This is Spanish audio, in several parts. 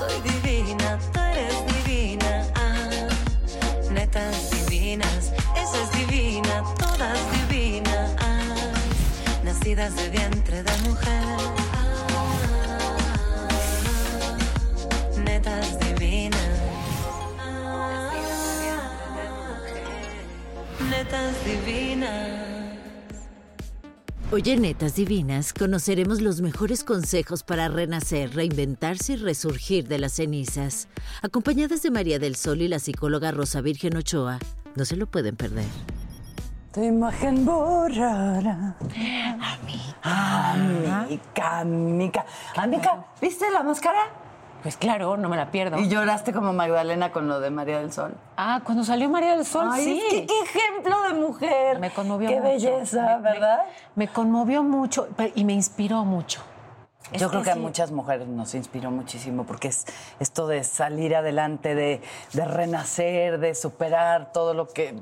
Soy divina, tú eres divina. Ah, netas divinas, esa es divina, todas divinas. Ah, nacidas de vientre de mujer. Ah, netas divinas. Netas divinas. Hoy en Netas Divinas conoceremos los mejores consejos para renacer, reinventarse y resurgir de las cenizas. Acompañadas de María del Sol y la psicóloga Rosa Virgen Ochoa. No se lo pueden perder. Tu imagen borrará. Amica, amica. Amica, ¿viste la máscara? Pues claro, no me la pierdo. Y lloraste como Magdalena con lo de María del Sol. Ah, cuando salió María del Sol, Ay, sí. es que qué ejemplo de mujer. Me conmovió Qué mucho. belleza, Me- me- ¿verdad? Me, conmovió mucho y me inspiró mucho. Es Yo creo que a sí. muchas mujeres nos inspiró muchísimo porque es esto de salir adelante, de, de renacer, de superar todo lo que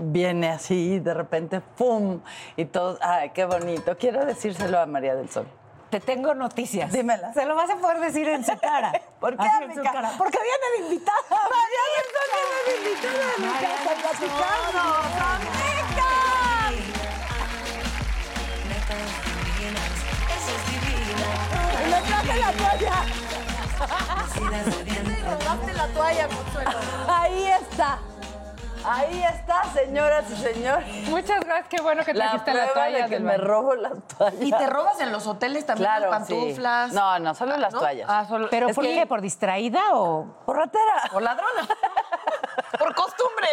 viene así, de repente, ¡pum! Y todo, ¡ay, qué bonito! Quiero decírselo a María del Sol. Te tengo noticias. Dímela. Se lo vas a poder decir en su cara. ¿Por qué, en su cara. Porque viene de invitada. Sol viene de invitada a mi casa divina. Y le traje la toalla. De vientre la toalla, Consuelo. Ahí está. Ahí está, señoras y señores. Muchas gracias, qué bueno que La trajiste la, prueba toalla de que del me robo las toallas. ¿Y te robas en los hoteles también Claro, las pantuflas? sí. No, no, solo las ¿no? toallas. Ah, solo- ¿Pero es por qué? ¿Por distraída o...? Por ratera. Por ladrona. por costumbre.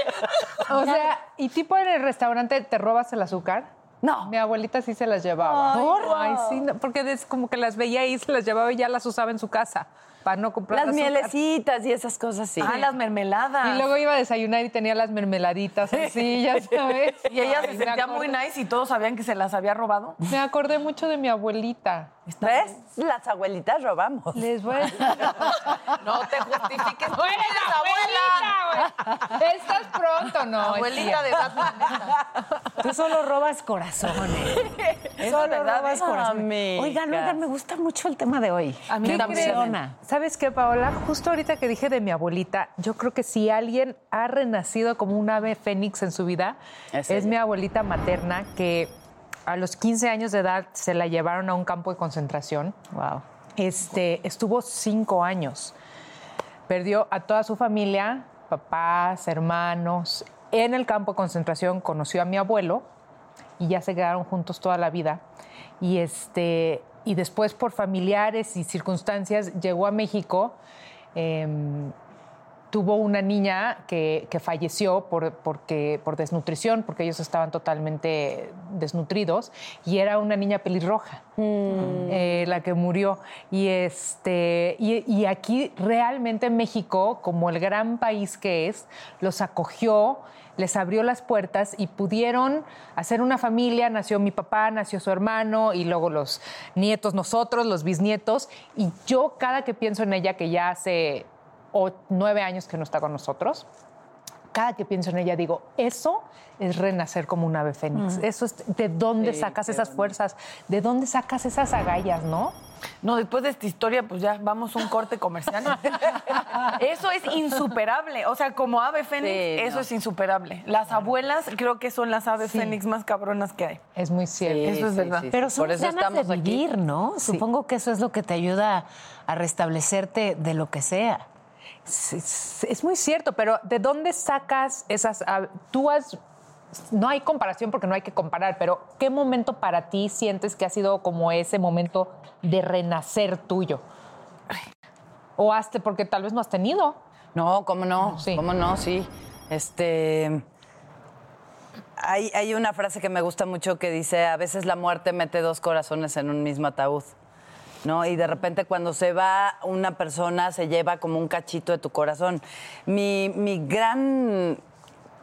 O sea, ¿y tipo en el restaurante te robas el azúcar? No. Mi abuelita sí se las llevaba. Ay, ¿Por? wow. Ay, sí, no, porque es como que las veía ahí, se las llevaba y ya las usaba en su casa para no comprar Las azúcar. mielecitas y esas cosas, sí. Ah, las mermeladas. Y luego iba a desayunar y tenía las mermeladitas así, ya sabes. Y ella Ay, se sentía acordé- muy nice y todos sabían que se las había robado. Me acordé mucho de mi abuelita. ¿Ves? Las abuelitas robamos. Les voy a decir. No te justifiques. ¡No eres abuelita, güey! Estás pronto, ¿no? Abuelita de Batman. neta. Tú solo robas corazones. Eso es verdad. robas ¿eh? corazones. Oigan, oigan, me gusta mucho el tema de hoy. A mí me también. ¿Sabes qué, Paola? Justo ahorita que dije de mi abuelita, yo creo que si alguien ha renacido como un ave fénix en su vida, Es mi abuelita materna, que a los 15 años de edad se la llevaron a un campo de concentración. Wow. Este, estuvo cinco años. Perdió a toda su familia, papás, hermanos. En el campo de concentración conoció a mi abuelo y ya se quedaron juntos toda la vida. Y, este, y después, por familiares y circunstancias, llegó a México. em, tuvo una niña que, que falleció por, porque, por desnutrición, porque ellos estaban totalmente desnutridos, y era una niña pelirroja, eh, la que murió. Y, este, y, y aquí realmente México, como el gran país que es, los acogió, les abrió las puertas y pudieron hacer una familia. Nació mi papá, nació su hermano y luego los nietos, nosotros, los bisnietos. Y yo cada que pienso en ella, que ya hace o nueve años que no está con nosotros, cada que pienso en ella digo, eso es renacer como un ave fénix. Eso es de dónde Sí, sacas esas fuerzas, de dónde sacas esas agallas, ¿no? No, después de esta historia, pues ya vamos a un corte comercial. eso es insuperable. O sea, como ave fénix, Sí, eso no. es insuperable. Las abuelas creo que son las aves fénix más cabronas que hay. Es muy cierto. Eso es verdad. Pero son Por eso ganas de estamos aquí. vivir, ¿no? Supongo que eso es lo que te ayuda a restablecerte de lo que sea. Es, muy cierto, pero ¿de dónde sacas esas... Tú has... No hay comparación porque no hay que comparar, pero ¿qué momento para ti sientes que ha sido como ese momento de renacer tuyo? O has, porque tal vez no has tenido. No, cómo no, Sí. cómo no, sí. Este. Hay, hay una frase que me gusta mucho que dice: a veces la muerte mete dos corazones en un mismo ataúd. ¿No? Y de repente cuando se va una persona se lleva como un cachito de tu corazón. Mi, mi gran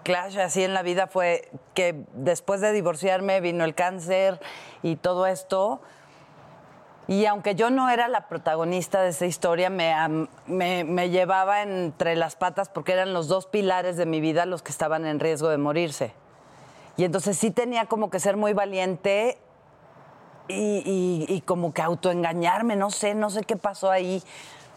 clash así en la vida fue que después de divorciarme vino el cáncer y todo esto. Y aunque yo no era la protagonista de esa historia, me, me, me llevaba entre las patas porque eran los dos pilares de mi vida los que estaban en riesgo de morirse. Y entonces sí tenía como que ser muy valiente y, como que autoengañarme, no sé, no sé qué pasó ahí.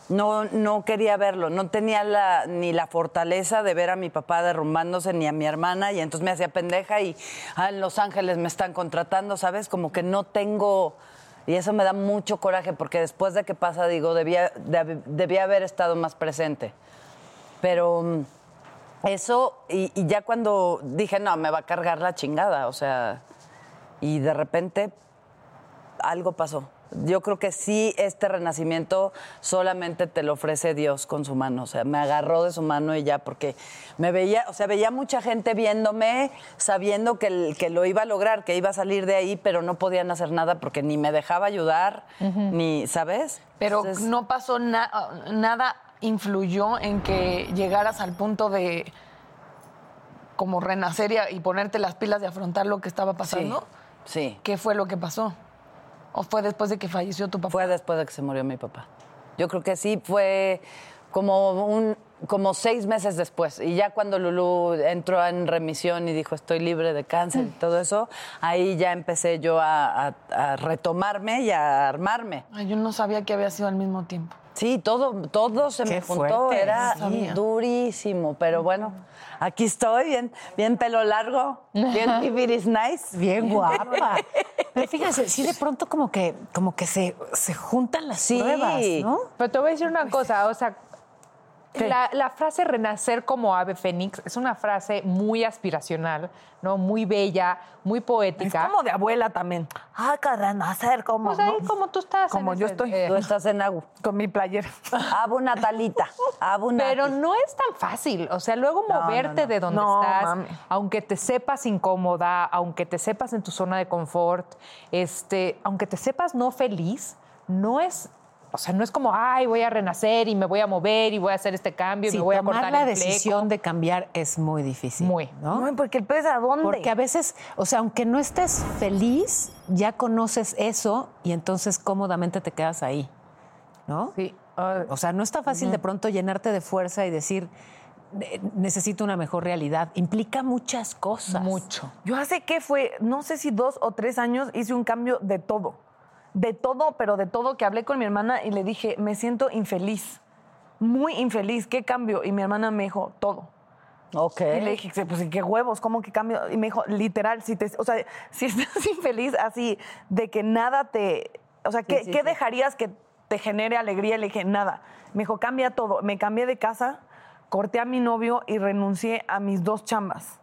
No, no quería verlo, no tenía ni la fortaleza de ver a mi papá derrumbándose ni a mi hermana y entonces me hacía pendeja y ah, en Los Ángeles me están contratando, ¿sabes? Como que no tengo... Y eso me da mucho coraje porque después de que pasa digo, debía, deb- debía haber estado más presente. Pero mm, eso, y, y ya cuando dije, no, me va a cargar la chingada, o sea, y de repente algo pasó. Yo creo que sí, este renacimiento solamente te lo ofrece Dios con su mano. O sea, me agarró de su mano y ya, porque me veía, o sea, veía mucha gente viéndome, sabiendo que, el- que lo iba a lograr, que iba a salir de ahí, pero no podían hacer nada porque ni me dejaba ayudar, ni, ¿sabes? Pero Entonces, no pasó na- nada, influyó en que llegaras al punto de como renacer y, y ponerte las pilas de afrontar lo que estaba pasando. Sí, ¿Qué fue lo que pasó? ¿O fue después de que falleció tu papá? fue después de que se murió mi papá. Yo creo que sí, fue como un como seis meses después. Y ya cuando Lulú entró en remisión y dijo estoy libre de cáncer y todo eso, ahí ya empecé yo a, a- a retomarme y a armarme. Ay, yo no sabía que había sido al mismo tiempo. Sí, todo, todo se Qué me juntó, fuerte, era durísimo, pero bueno, aquí estoy, bien, bien pelo largo, bien is nice. Bien guapa. Pero fíjense, sí de pronto como que, como que se, se juntan las Sí. pruebas, ¿no? Pero te voy a decir una cosa, o sea, la, la frase renacer como ave fénix es una frase muy aspiracional, ¿no? Muy bella, muy Es poética. como de abuela también. Ay, que renacer como. Pues ahí ¿no? como tú estás. Como en yo ese- estoy. eh, Tú estás en Agu. Con mi playera. Abu Natalita, Abu Pero no es tan fácil. O sea, luego No, moverte no, no. de donde No, estás, mami. aunque te sepas incómoda, aunque te sepas en tu zona de confort, este, aunque te sepas no feliz, no es. O sea, no es como, ay, voy a renacer y me voy a mover y voy a hacer este cambio y Sí, me voy a tomar cortar la el fleco. decisión de cambiar es muy difícil. Muy. ¿no? Ay, porque el pez a dónde? Porque a veces, o sea, aunque no estés feliz, ya conoces eso y entonces cómodamente te quedas ahí, ¿no? Sí. O sea, no está fácil de pronto llenarte de fuerza y decir, "Ne- necesito una mejor realidad. Implica muchas cosas. mucho. Yo hace que fue, no sé si dos o tres años, hice un cambio de todo. De todo, pero de todo, que hablé con mi hermana y le dije, me siento infeliz. Muy infeliz. ¿Qué cambio? Y mi hermana me dijo, todo. Ok. Y le dije, pues qué huevos, ¿cómo que cambio? Y me dijo, literal, si te, o sea, si estás infeliz así de que nada te, o sea, ¿qué, sí, qué sí. dejarías que te genere alegría? Le dije, nada. Me dijo, cambia todo. Me cambié de casa, corté a mi novio y renuncié a mis dos chambas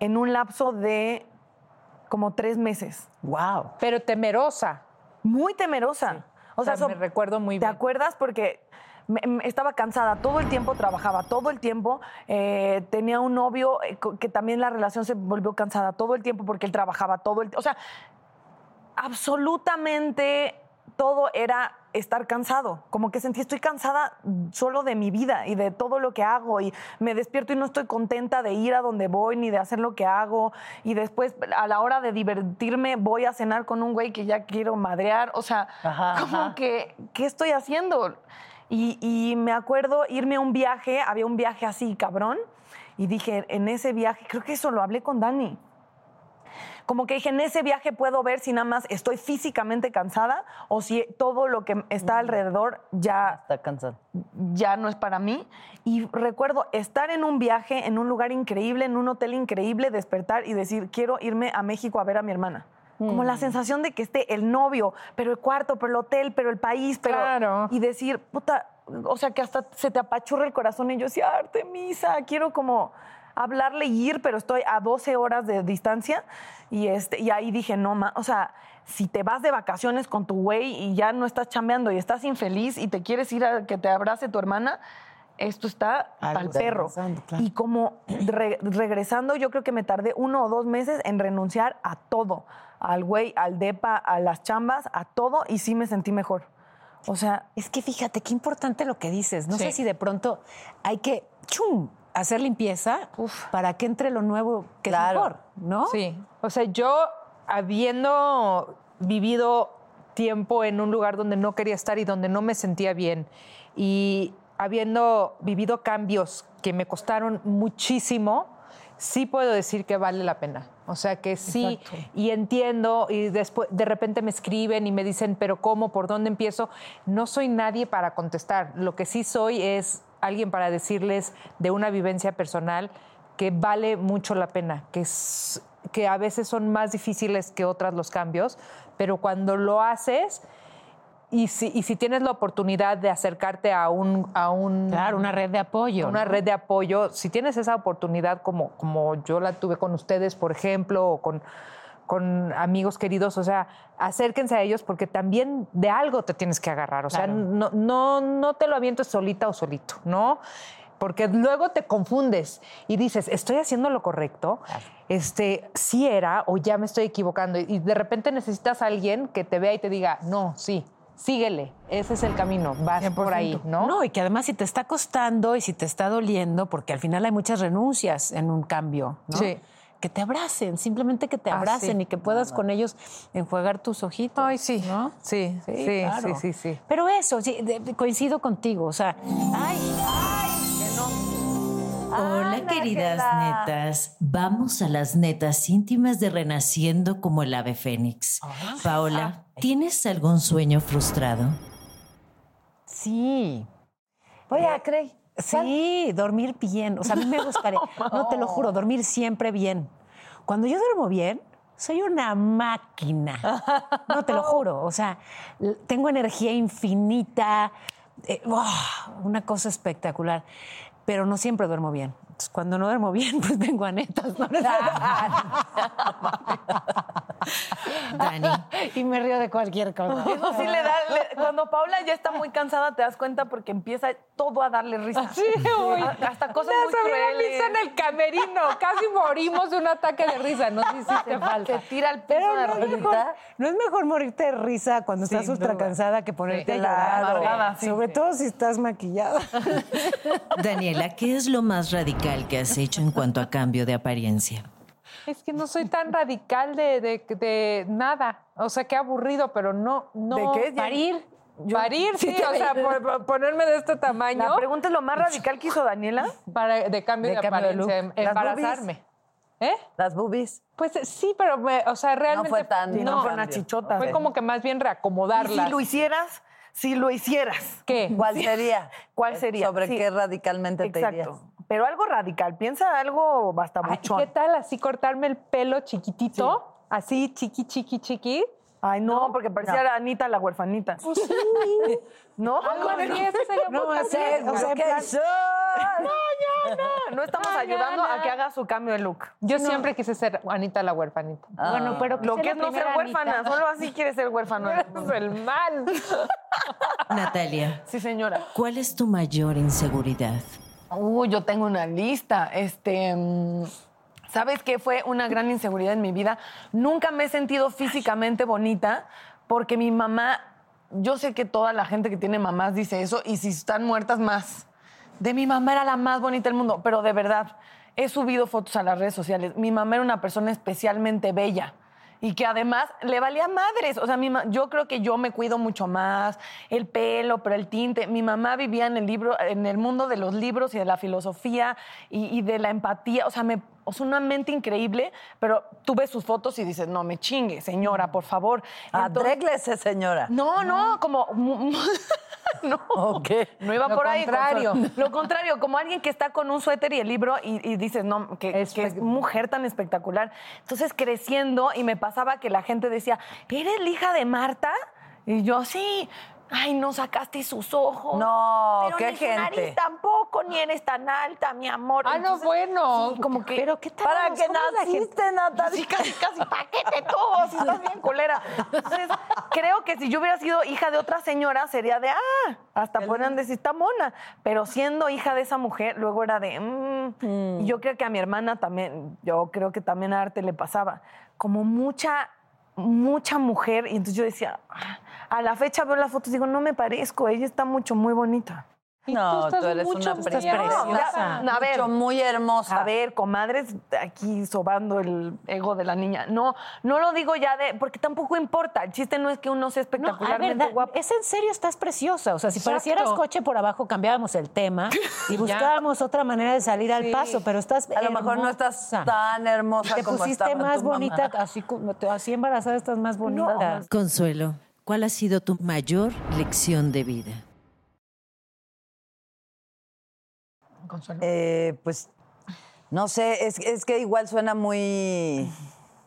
en un lapso de como tres meses. Wow. Pero temerosa. Muy temerosa. O sea, me recuerdo muy ¿Te bien. acuerdas? Porque me- me- estaba cansada, todo el tiempo trabajaba, todo el tiempo eh, tenía un novio eh, que también la relación se volvió cansada, todo el tiempo porque él trabajaba todo el tiempo. O sea, absolutamente todo era estar cansado. Como que sentí, estoy cansada solo de mi vida y de todo lo que hago. Y me despierto y no estoy contenta de ir a donde voy ni de hacer lo que hago. Y después, a la hora de divertirme, voy a cenar con un güey que ya quiero madrear. O sea, Ajá, como ajá. que, ¿qué estoy haciendo? Y, y me acuerdo irme a un viaje, había un viaje así, cabrón. Y dije, en ese viaje, creo que eso lo hablé con Dani como que dije, en ese viaje puedo ver si nada más estoy físicamente cansada o si todo lo que está alrededor ya, Está cansado. ya no es para mí. Y recuerdo estar en un viaje, en un lugar increíble, en un hotel increíble, despertar y decir, quiero irme a México a ver a mi hermana. Como la sensación de que esté el novio, pero el cuarto, pero el hotel, pero el país, pero... Claro. Y decir, puta, o sea, que hasta se te apachurra el corazón y yo decía, Artemisa, quiero como hablarle y ir, pero estoy a 12 horas de distancia y, este, y ahí dije, no, ma, o sea, si te vas de vacaciones con tu güey y ya no estás chambeando y estás infeliz y te quieres ir a que te abrace tu hermana, esto está Algo al perro. claro. Y como re- regresando, yo creo que me tardé uno o dos meses en renunciar a todo, al güey, al depa, a las chambas, a todo, y sí me sentí mejor. O sea, Es que fíjate qué importante lo que dices. No Sí. sé si de pronto hay que chum, hacer limpieza para que entre lo nuevo que Claro. es mejor, ¿no? Sí. O sea, yo habiendo vivido tiempo en un lugar donde no quería estar y donde no me sentía bien y habiendo vivido cambios que me costaron muchísimo, sí puedo decir que vale la pena. O sea que sí, y entiendo, y después de repente me escriben y me dicen, pero ¿cómo? ¿Por dónde empiezo? No soy nadie para contestar. Lo que sí soy es alguien para decirles de una vivencia personal que vale mucho la pena, que, es, que a veces son más difíciles que otras los cambios, pero cuando lo haces y si, y si tienes la oportunidad de acercarte a un... A un Claro, una red de apoyo. una ¿no? red de apoyo, si tienes esa oportunidad como, como yo la tuve con ustedes, por ejemplo, o con, con amigos queridos, o sea, acérquense a ellos porque también de algo te tienes que agarrar, o sea, Claro. no, no, no te lo avientes solita o solito, ¿no? Porque luego te confundes y dices, ¿estoy haciendo lo correcto? Este, sí era o ya me estoy equivocando. Y de repente necesitas a alguien que te vea y te diga, no, sí, síguele, ese es el camino, vas por ahí, ¿no? No, y que además si te está costando y si te está doliendo, porque al final hay muchas renuncias en un cambio, ¿no? Sí. Que te abracen, simplemente que te Ah, abracen sí. y que puedas con ellos enjuagar tus ojitos. Ay, sí. ¿no? Sí, sí, sí, claro. sí, sí, sí. Pero eso, sí, de- coincido contigo, o sea, ay, Hola, queridas netas. Vamos a las netas íntimas de Renaciendo como el ave fénix. Paola, ¿tienes algún sueño frustrado? sí. oye, Cray, Sí, dormir bien. O sea, a mí me gustaría, no te lo juro, dormir siempre bien. Cuando yo duermo bien, soy una máquina. No te lo juro. O sea, tengo energía infinita, eh, una cosa espectacular. Pero no siempre duermo bien. Entonces, cuando no duermo bien, pues vengo a netas. ¿no? Dani, y me río de cualquier cosa. Eso sí le da. le- cuando Paula ya está muy cansada, te das cuenta porque empieza todo a darle risa. Sí, uy. Hasta cosas muy crueles. Lisa en el camerino. Casi morimos de un ataque de risa. No sé si te falta. Te tira al piso Pero de no es, mejor, risa. no es mejor morirte de risa cuando estás Sin ultra duda. cansada que ponerte Sí, a llorar. claro. Amargada, sí, Sobre sí. todo si estás maquillada. Daniela, ¿qué es lo más radical que has hecho en cuanto a cambio de apariencia? Es que no soy tan radical de, de- de nada. O sea, qué aburrido, pero no. no ¿De qué? Parir. Yo- Parir, sí. Sí, o sea, por- por ponerme de este tamaño La pregunta es lo más radical que hizo Daniela. para, de cambio De de, cambio de apariencia, look. em- Las embarazarme. ¿Eh? Las boobies. Pues sí, pero, me- o sea, realmente. fue tan- no, No, las cambio. chichotas. Fue como que más bien Y reacomodarlas. si lo hicieras, si lo hicieras, ¿Qué? ¿Cuál sería? ¿cuál sería? ¿Sobre Sí. qué radicalmente te irías? Pero algo radical. Piensa algo basta buchón. ¿Qué tal así cortarme el pelo chiquitito? Así, chiqui, chiqui, chiqui. Ay, no, porque parecía Anita la huerfanita. ¿No? Algo eso sería No, muy así, padre. o sea, en ¿Qué plan- son? No estamos No, ayudando no, a no. que haga su cambio de look. Yo siempre quise ser Anita la huerfanita. Bueno, pero Lo que es no ser huérfana, Anita. solo así quiere ser huérfano. Es el mal. Natalia, Sí, señora. ¿cuál es tu mayor inseguridad? Uy, yo tengo una lista. Este, mm, ¿sabes qué fue una gran inseguridad en mi vida? Nunca me he sentido físicamente bonita porque mi mamá, yo sé que toda la gente que tiene mamás dice eso y si están muertas más. De mi mamá era la más bonita del mundo, pero de verdad, he subido fotos a las redes sociales. Mi mamá era una persona especialmente bella y que además le valía madres. O sea, yo creo que yo me cuido mucho más, el pelo, pero el tinte. Mi mamá vivía en el libro, en el mundo de los libros y de la filosofía y, y de la empatía. O sea, me, o sea, una mente increíble, pero tú ves sus fotos y dices, no me chingue, señora, por favor. A Entonces- Dreglese, señora. no, no, como. No. Ok. No iba Lo por ahí. contrario. Lo contrario, como alguien que está con un suéter y el libro y, y dices, no, que, Es que mujer tan espectacular. Entonces, creciendo y me pasaba que la gente decía, ¿eres la hija de Marta? Y yo, sí. Ay, no sacaste sus ojos. No, Pero qué ni su gente. nariz tampoco, ni eres tan alta, mi amor. Ah, no, bueno. sí, como que... Pero qué tal. ¿Para qué naciste, Natalia? Sí, casi, casi, ¿para qué te tuvo? Si estás bien culera. Entonces, creo que si yo hubiera sido hija de otra señora, sería de, ah, hasta podrían decir, está mona. Pero siendo hija de esa mujer, luego era de, mm. Y yo creo que a mi hermana también, yo creo que también a Arte le pasaba, como mucha, mucha mujer. Y entonces yo decía, ah, a la fecha veo las fotos y digo, no me parezco, ella está mucho, muy bonita. Y No, estás tú eres mucho- una estás preciosa. A ver, Mucho, muy hermosa. A ver, comadres, aquí sobando el ego de la niña. No, no lo digo ya de, porque tampoco importa. El chiste no es que uno sea No, a ver, espectacularmente guapo. es en serio, estás preciosa. O sea, si Exacto. parecieras coche por abajo, cambiábamos el tema y buscábamos otra manera de salir al Sí. paso, pero estás A lo mejor no estás hermosa. tan hermosa Te como pusiste más tu mamá. bonita, así, así embarazada estás más bonita. Consuelo, ¿cuál ha sido tu mayor lección de vida? Eh, pues no sé, es, es que igual suena muy,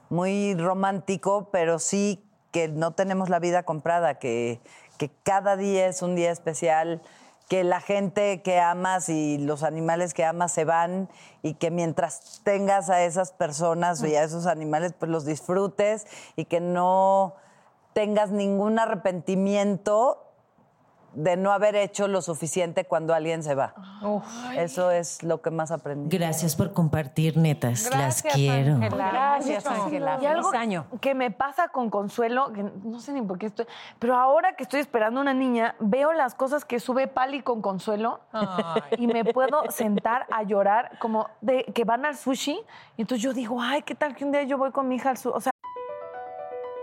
muy romántico, pero sí que no tenemos la vida comprada, que, que cada día es un día especial, que la gente que amas y los animales que amas se van y que mientras tengas a esas personas y a esos animales, pues los disfrutes y que no tengas ningún arrepentimiento de no haber hecho lo suficiente cuando alguien se va. Eso es lo que más aprendí. Gracias por compartir, netas. Las quiero. Gracias. Ángela. Y algo Feliz año. que me pasa con Consuelo, que no sé ni por qué estoy, pero ahora que estoy esperando una niña, veo las cosas que sube Pali con Consuelo Ay. y me puedo sentar a llorar como de que van al sushi y entonces yo digo, ay, ¿qué tal que un día yo voy con mi hija al sushi? O sea,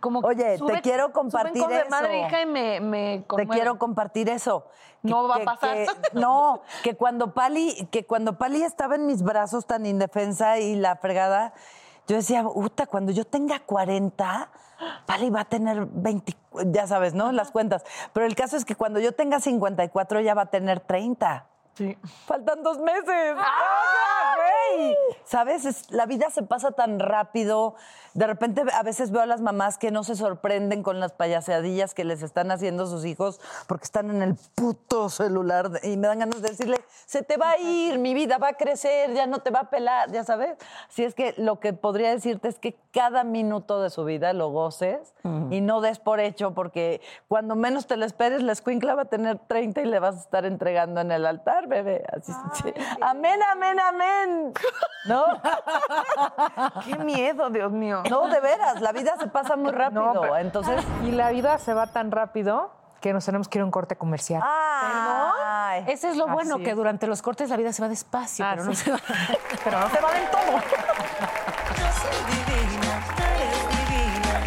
Como Oye, te quiero compartir de madre eso. hija y me, me Te quiero compartir eso. No va a pasar. que- no, que cuando Pali, que cuando Pali estaba en mis brazos tan indefensa y la fregada, yo decía, Uta, cuando yo tenga 40, Pali va a tener 20, ya sabes, ¿no? Las cuentas. Pero el caso es que cuando yo tenga 54, ella va a tener 30. Sí. Faltan dos meses. ¡Ah, güey! ¿Sabes? Es- la vida se pasa tan rápido. De repente, a veces veo a las mamás que no se sorprenden con las payaseadillas que les están haciendo sus hijos porque están en el puto celular de- y me dan ganas de decirle, se te va a ir, mi vida va a crecer, ya no te va a pelar, ya sabes. Así es que lo que podría decirte es que cada minuto de su vida lo goces y no des por hecho porque cuando menos te lo esperes, la escuincla va a tener 30 y le vas a estar entregando en el altar, bebé. Así sí. Amén, amén, amén. ¿No? Qué miedo, Dios mío. No, de veras, la vida se pasa muy rápido. No, pero- Entonces, Y la vida se va tan rápido que nos tenemos que ir a un corte comercial. ay, Ese es lo bueno, que durante los cortes la vida se va despacio, Ah, pero no sí. se va. Pero no se va del todo. Yo soy divina, tú eres divina.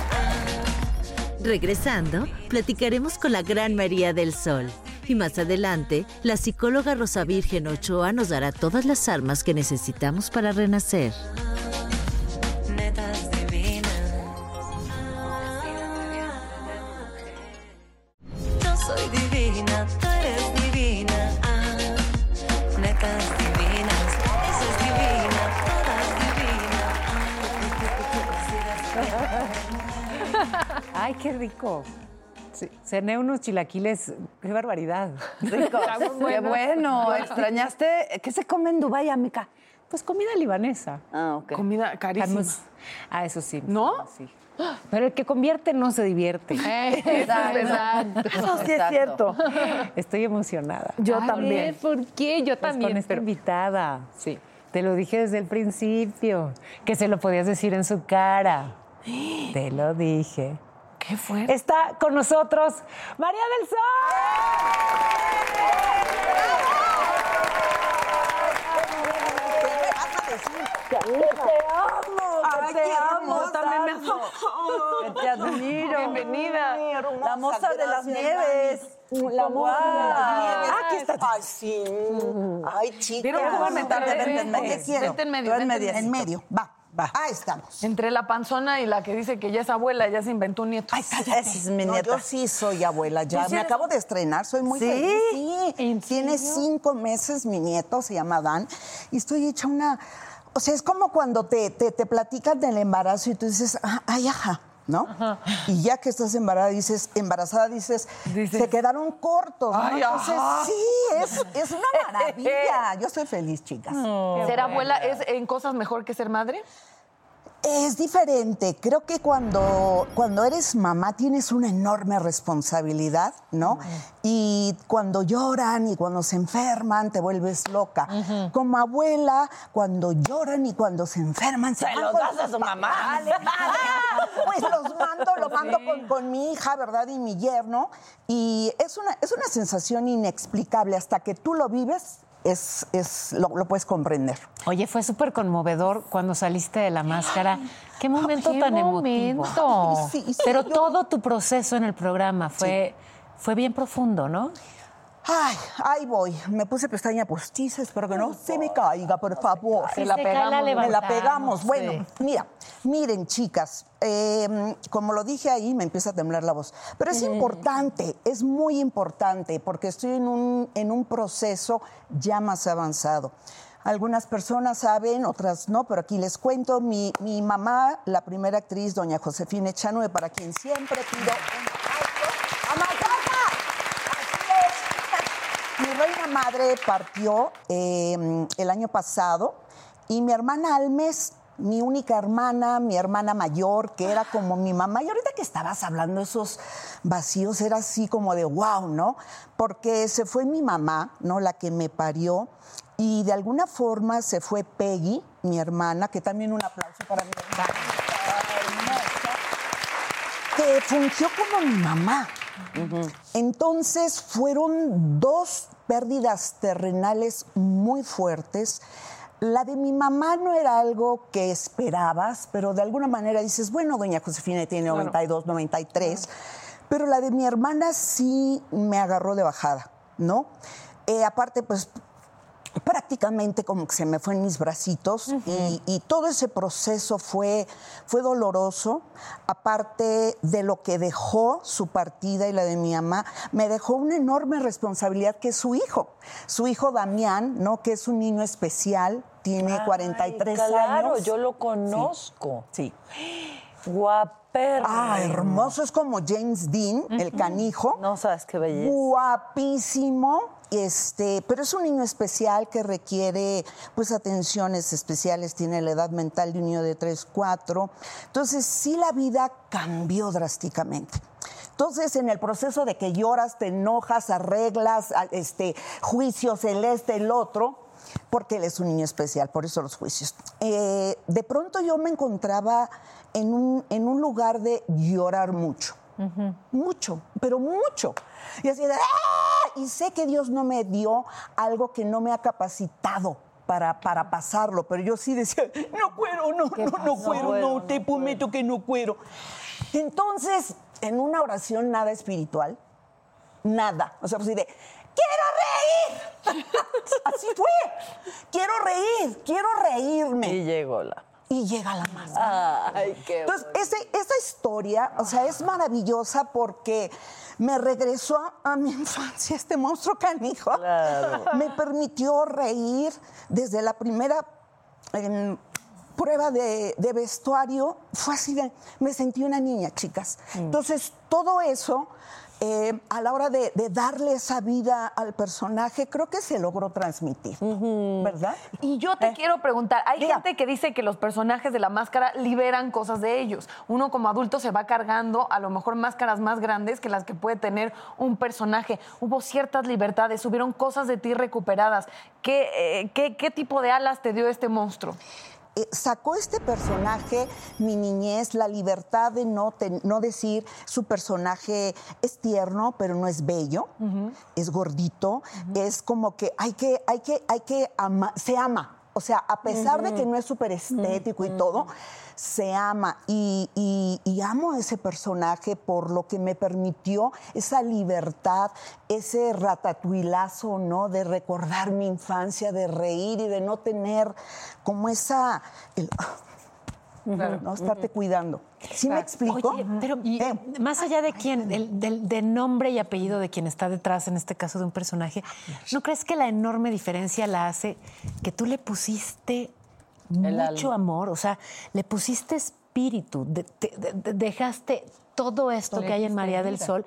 Regresando, platicaremos con la gran María del Sol. Y más adelante, la psicóloga Rosa Virgen Ochoa nos dará todas las armas que necesitamos para renacer. Netas divinas. Yo soy divina, tú eres divina. Ah, netas divinas. Esa es divina, todas divinas. Ah, Ay, qué rico. Cené unos chilaquiles, qué barbaridad. rico. Qué bueno. ¿Extrañaste? ¿Qué se come en Dubái, amiga? Pues comida libanesa. Ah, ok. Comida carísima. Ah, eso sí. ¿No? Sí. Pero el que convierte no se divierte. Exacto. Eso sí es Exacto. cierto. Estoy emocionada. Yo Ay, también. ¿Por qué? Yo Pues también. con esta pero- invitada. Sí. Te lo dije desde el principio, que se lo podías decir en su cara. Te lo dije. ¿Qué fue? Está con nosotros María del Sol. Ay, te qué amo, hermosa. también me amo. Te admiro. Bienvenida. La moza de las nieves. La moza de las nieves. Ah, aquí está. Ay, sí. Ay, chicas. ¿Vieron cómo me Vente, tardé? Vente en medio, en vente en medio. En medio. Va, va. Ahí estamos. Entre la panzona y la que dice que ya es abuela, ya se inventó un nieto. Ay, cállate. Esa es mi No, nieta. yo sí soy abuela ya. ¿Tú sí Me eres? acabo de estrenar, soy muy ¿Sí? feliz. Sí. Tiene cinco meses mi nieto, se llama Dan. Y estoy hecha una... O sea, es como cuando te, te, te platican del embarazo y tú dices, ah, ay, ajá. ¿No? Y ya que estás embarazada, dices, embarazada, dices, Dices, se quedaron cortos. ¿no? ay, Entonces, ajá. sí, es, es una maravilla. Yo estoy feliz, chicas. ¿Ser abuela es en cosas mejor que ser madre? Es diferente. Creo que cuando, cuando eres mamá tienes una enorme responsabilidad, ¿no? Y cuando lloran y cuando se enferman te vuelves loca. Como abuela, cuando lloran y cuando se enferman se, van los das a su mamá. Vale, madre. Pues los mando, lo mando con, con mi hija, ¿verdad? Y mi yerno. Y es una, es una sensación inexplicable. Hasta que tú lo vives, es, es, lo, lo puedes comprender. Oye, fue súper conmovedor cuando saliste de la máscara. Qué momento qué tan momento. emotivo. Sí, sí, Pero yo- todo tu proceso en el programa fue, fue bien profundo, ¿no? Ay, ahí voy. Me puse pestaña postiza, espero que no se me caiga, por favor. Se la Me la pegamos. Bueno, mira, miren, chicas, eh, como lo dije ahí, me empieza a temblar la voz. Pero es importante, es muy importante, porque estoy en un, en un proceso ya más avanzado. Algunas personas saben, otras no, pero aquí les cuento. Mi, mi mamá, la primera actriz, doña Josefina Echanue, para quien siempre pido un. Mi reina madre partió eh, el año pasado y mi hermana Almes, mi única hermana, mi hermana mayor, que era como mi mamá, y ahorita que estabas hablando de esos vacíos, era así como de wow, ¿no? Porque se fue mi mamá, ¿no? La que me parió, y de alguna forma se fue Peggy, mi hermana, que también un aplauso para mi hermana. que fungió como mi mamá. Entonces fueron dos pérdidas terrenales muy fuertes. La de mi mamá no era algo que esperabas, pero de alguna manera dices, bueno, doña Josefina tiene 92, 93, pero la de mi hermana sí me agarró de bajada, ¿no? Eh, aparte, pues prácticamente como que se me fue en mis bracitos y, y todo ese proceso fue, fue doloroso. Aparte de lo que dejó su partida y la de mi mamá, me dejó una enorme responsabilidad que es su hijo. Su hijo Damián, ¿no? Que es un niño especial, tiene 43 claro, años. yo lo conozco. Sí. Guaperro. Ah, hermoso, es como James Dean, el canijo. No sabes qué belleza. Guapísimo. Este, pero es un niño especial que requiere pues atenciones especiales, tiene la edad mental de un niño de 3, 4. Entonces, sí la vida cambió drásticamente. Entonces, en el proceso de que lloras, te enojas, arreglas, este, juicios, el este, el otro, porque él es un niño especial, por eso los juicios. Eh, de pronto yo me encontraba en un lugar de llorar mucho. Mucho, pero mucho. Y así de, ¡ah! Y sé que Dios no me dio algo que no me ha capacitado para, para pasarlo, pero yo sí decía, no puedo, no, no, no puedo, no, te prometo que no puedo. Entonces, en una oración nada espiritual, nada, o sea, pues de, quiero reír. así fue, quiero reír, quiero reírme. Y llegó la. Y llega la masa. Ay, qué Entonces, ese- esa historia, o sea, es maravillosa porque me regresó a mi infancia este monstruo canijo. Me permitió reír desde la primera em, prueba de, de vestuario. Fue así de, me sentí una niña, chicas. Entonces, todo eso eh, a la hora de, de darle esa vida al personaje, creo que se logró transmitir, ¿verdad? Y yo te Eh, quiero preguntar, hay diga. gente que dice que los personajes de la máscara liberan cosas de ellos. Uno como adulto se va cargando a lo mejor máscaras más grandes que las que puede tener un personaje. Hubo ciertas libertades, hubieron cosas de ti recuperadas. ¿Qué, eh, qué, qué tipo de alas te dio este monstruo? Eh, sacó este personaje, mi niñez, la libertad de no, no decir su personaje es tierno, pero no es bello, es gordito, es como que hay que, hay que, hay que ama- se ama. O sea, a pesar de que no es súper estético y todo, se ama. Y, y- y amo a ese personaje por lo que me permitió esa libertad, ese ratatuilazo, ¿no? De recordar mi infancia, de reír y de no tener como esa. el- ¿no? Estarte cuidando. ¿Sí me explico? Oye, pero Eh, más allá de quién, del, del- de nombre y apellido de quien está detrás, en este caso de un personaje, ¿no crees que la enorme diferencia la hace que tú le pusiste mucho amor? O sea, le pusiste espíritu, de- te- de- de- dejaste todo esto que hay en María del. Sol.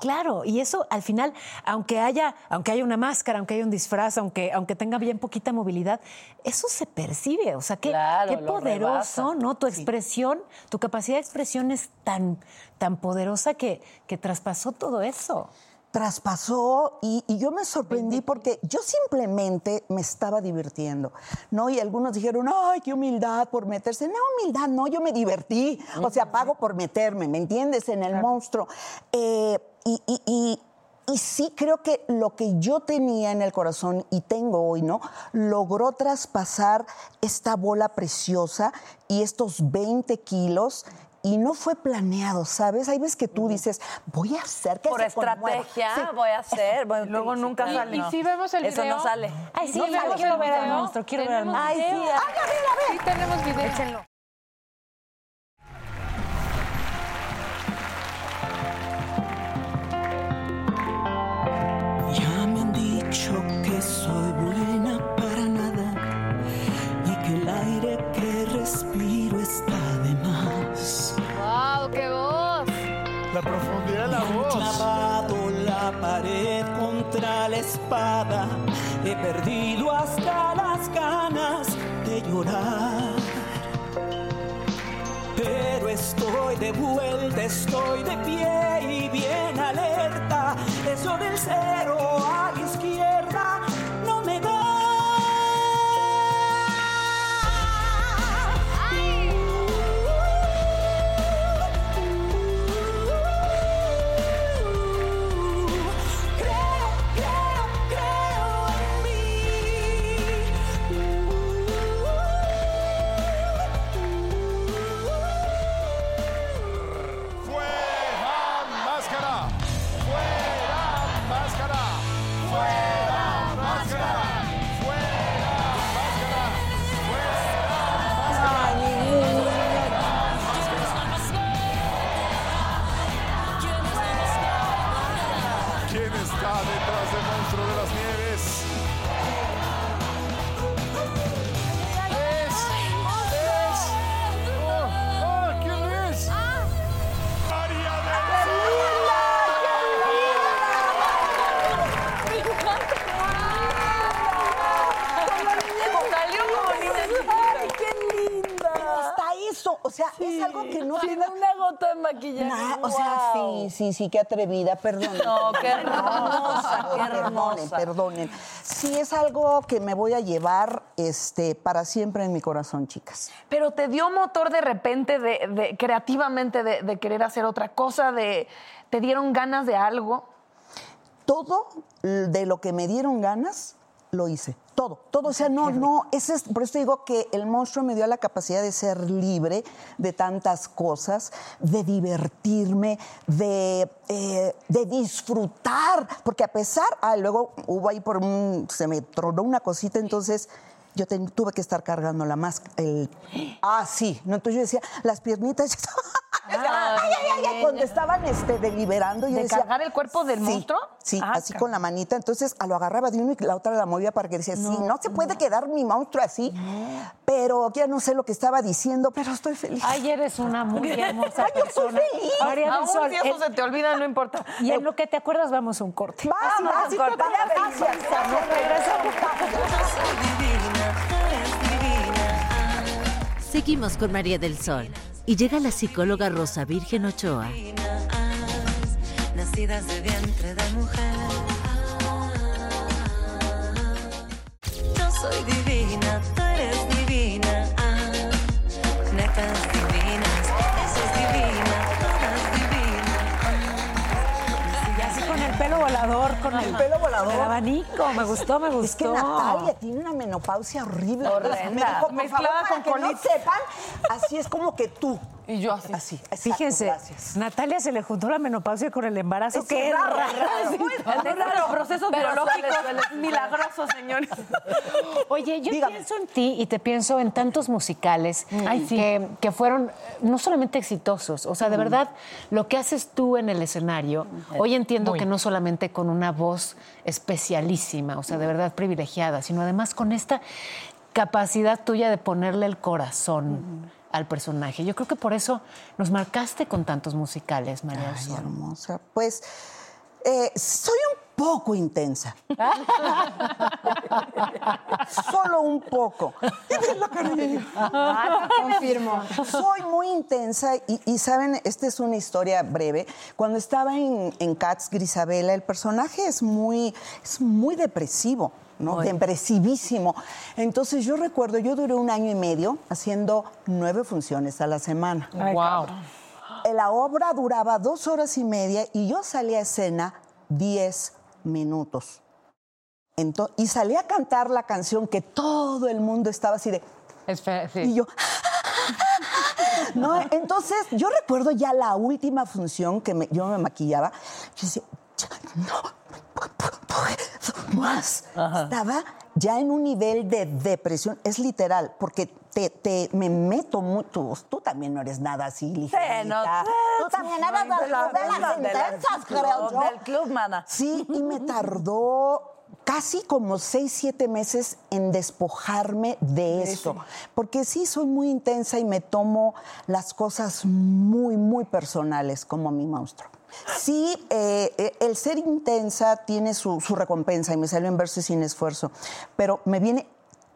Claro, y eso al final, aunque haya, aunque haya una máscara, aunque haya un disfraz, aunque, aunque tenga bien poquita movilidad, eso se percibe. O sea, qué, Claro, qué poderoso. ¿no? Tu expresión, tu capacidad de expresión es tan, tan poderosa que, que traspasó todo eso. Traspasó y, y yo me sorprendí porque yo simplemente me estaba divirtiendo, ¿no? Y algunos dijeron, ay, qué humildad por meterse. No, humildad, no, yo me divertí. O sea, pago por meterme, ¿me entiendes? En el monstruo. Eh, y, y- y- y sí creo que lo que yo tenía en el corazón y tengo hoy, ¿no? Logró traspasar esta bola preciosa y estos 20 kilos. Y no fue planeado, ¿sabes? Hay veces que tú dices, voy a hacer que Por se estrategia Sí. voy a hacer. bueno, Luego sí, nunca claro, sale. Y si vemos el Eso video. no sale. Ay, sí, No yo vemos quiero el ver al video. monstruo, quiero ver al monstruo. Ay, sí, ah, Sí, tenemos video. Échenlo. Ya me han dicho que soy He perdido hasta las ganas de llorar. Pero estoy de vuelta, estoy de pie y bien alerta. Eso del cero a la izquierda sí, sí, qué atrevida, perdón. No, qué hermosa, qué Perdonen, hermosa. perdonen. Sí, es algo que me voy a llevar este, para siempre en mi corazón, chicas. Pero te dio motor de repente, de, de- creativamente, de, de querer hacer otra cosa, de, te dieron ganas de algo. Todo de lo que me dieron ganas, lo hice. Todo, todo. O sea, no, no, ese es, por eso digo que el monstruo me dio la capacidad de ser libre de tantas cosas, de divertirme, de, eh, de disfrutar. Porque a pesar, ah, luego hubo ahí por un, se me tronó una cosita, entonces yo tuve que estar cargando la máscara. El... Ah, sí. No, entonces yo decía, las piernitas. ay, ay, ay, ay, cuando estaban este, deliberando, yo ¿De decía. cargar el cuerpo del sí, monstruo? Sí, Ah, así con la manita. Entonces a lo agarraba de uno y la otra la movía para que decía, sí, no se puede quedar mi monstruo así. Pero ya no sé lo que estaba diciendo, pero estoy feliz. Ay, eres una muy hermosa Ay, yo persona. feliz. María del Sol. si eso se te olvida, no importa. y en lo que te acuerdas, vamos a un corte. Vamos, total, ya gracias. venimos. Gracias, regresamos. Seguimos con María del Sol. Y llega la psicóloga Rosa Virgen Ochoa. nacidas de vientre de mujer. Yo soy divina, tú eres divina. Pelo volador, con el, pelo volador. El abanico, me gustó, me gustó. Es que Natalia tiene una menopausia horrible. Horrenda. Me dijo, por Mezclada favor, para con que no colitis. sepan, así es como que tú. Y yo así. Así, exacto, Fíjense, gracias. Natalia se le juntó la menopausia con el embarazo. Es ¡Qué raro, raro! raro, muy los procesos Pero biológicos milagrosos, señores. Oye, yo Dígame. pienso en ti y te pienso en tantos musicales que, que fueron eh, no solamente exitosos, o sea, de verdad, lo que haces tú en el escenario, hoy entiendo que no solamente con una voz especialísima, o sea, de verdad privilegiada, sino además con esta capacidad tuya de ponerle el corazón al personaje. Yo creo que por eso nos marcaste con tantos musicales, María Ay, hermosa. Pues eh, soy un poco intensa. Solo un poco. De- Confirmo. Soy muy intensa y, y, saben, esta es una historia breve. Cuando estaba en, en Cats Grisabela, el personaje es muy, es muy depresivo. ¿no? Depresivísimo. Entonces yo recuerdo, yo duré un año y medio haciendo nueve funciones a la semana. wow. La obra duraba dos horas y media y yo salía a escena diez minutos. Y salí a cantar la canción que todo el mundo estaba así de... Sí. Y yo... ¿no? Entonces, yo recuerdo ya la última función que me- yo me maquillaba. Yo decía, "Ya, no más. Estaba ya en un nivel de depresión. Es literal, porque te, te- me meto mucho. Tú también no eres nada así, ligerita. no, Tú también eres de, las- de las de intensas, club, creo yo. Del club, mana. Sí, y me tardó casi como seis, siete meses en despojarme de eso. Porque sí, soy muy intensa y me tomo las cosas muy, muy personales como mi monstruo. Sí, eh, eh, el ser intensa tiene su, su recompensa y me salió en verso y sin esfuerzo. Pero me viene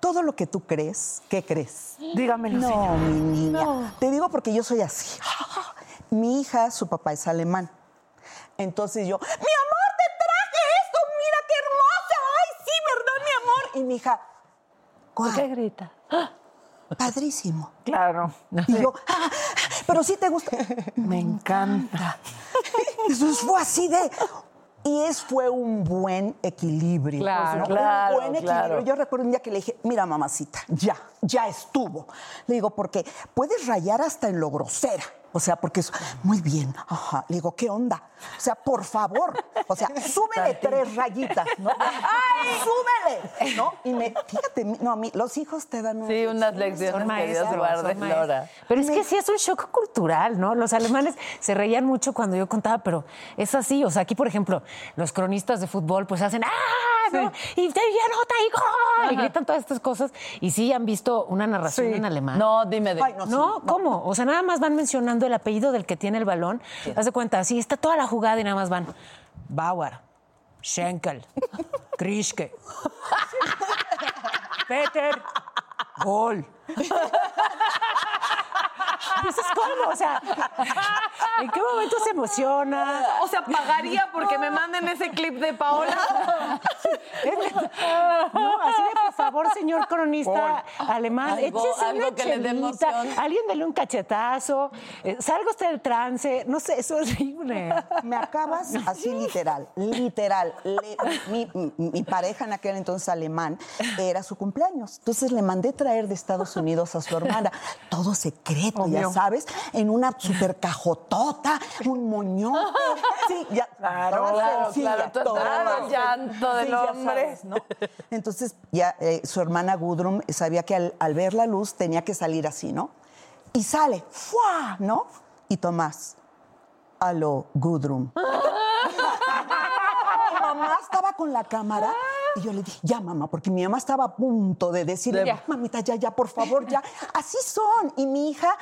todo lo que tú crees, ¿qué crees? Dígamelo, No, señor. mi niña. Te digo porque yo soy así. Mi hija, su papá es alemán. Entonces yo, mi amor, te traje esto, mira qué hermosa. Ay, sí, ¿verdad, mi amor? Y mi hija, ¿Por qué ¿cuál? grita? Padrísimo. Claro. Y yo, "Ah, pero sí te gusta. Me encanta. Eso fue así de. Y es, fue un buen equilibrio. Claro, un claro, buen equilibrio. claro. Yo recuerdo un día que le dije, mira, mamacita, ya, ya estuvo. Le digo, porque puedes rayar hasta en lo grosera. O sea, porque es muy bien. Ajá. Le digo, ¿qué onda? O sea, por favor. O sea, súbele tres rayitas, ¿no? ¡Ay! ¡Súbele! ¿No? Y me, fíjate, no, a mí, los hijos te dan un. Sí, unas lecciones que Dios guarde. Flora. Pero es que sí es un shock cultural, ¿no? Los alemanes se reían mucho cuando yo contaba, pero es así. O sea, aquí, por ejemplo, los cronistas de fútbol pues hacen ¡ah! ¿No? Y te anota y gol. Y gritan todas estas cosas. Y sí han visto una narración en alemán. No, dime de. Ay, no, sí, No, ¿cómo? O sea, nada más van mencionando el apellido del que tiene el balón. Haz de cuenta, así está toda la jugada y nada más van Bauer, Schenkel, Krischke, Peter, Gol. Dices, ¿cómo? O sea, ¿en qué momento se emociona? O sea, pagaría porque me manden ese clip de Paola. No, así de, por favor, señor cronista alemán, Algo- échese algo una que le dé alguien dele un cachetazo, eh, salga usted del trance, no sé, es horrible. Me acabas así literal, literal. Le- mi, mi- mi pareja en aquel entonces alemán era su cumpleaños. Entonces le mandé traer de Estados Unidos a su hermana. Todo secreto, ya sabes, en una super cajotota, un moñote. Sí, ya. Claro, claro, sencilla, claro, todo toda el llanto del ya hombre. sabes, ¿no? Entonces ya eh, su hermana hermana Gudrun sabía que al, al ver la luz tenía que salir así, ¿no? Y sale, ¡fua! ¿no? Y Tomás, a lo Gudrun. Mi mamá estaba con la cámara y yo le dije, ya mamá, porque mi mamá estaba a punto de decirle, Ya. mamita, ya, ya, por favor, ya. Así son. Y mi hija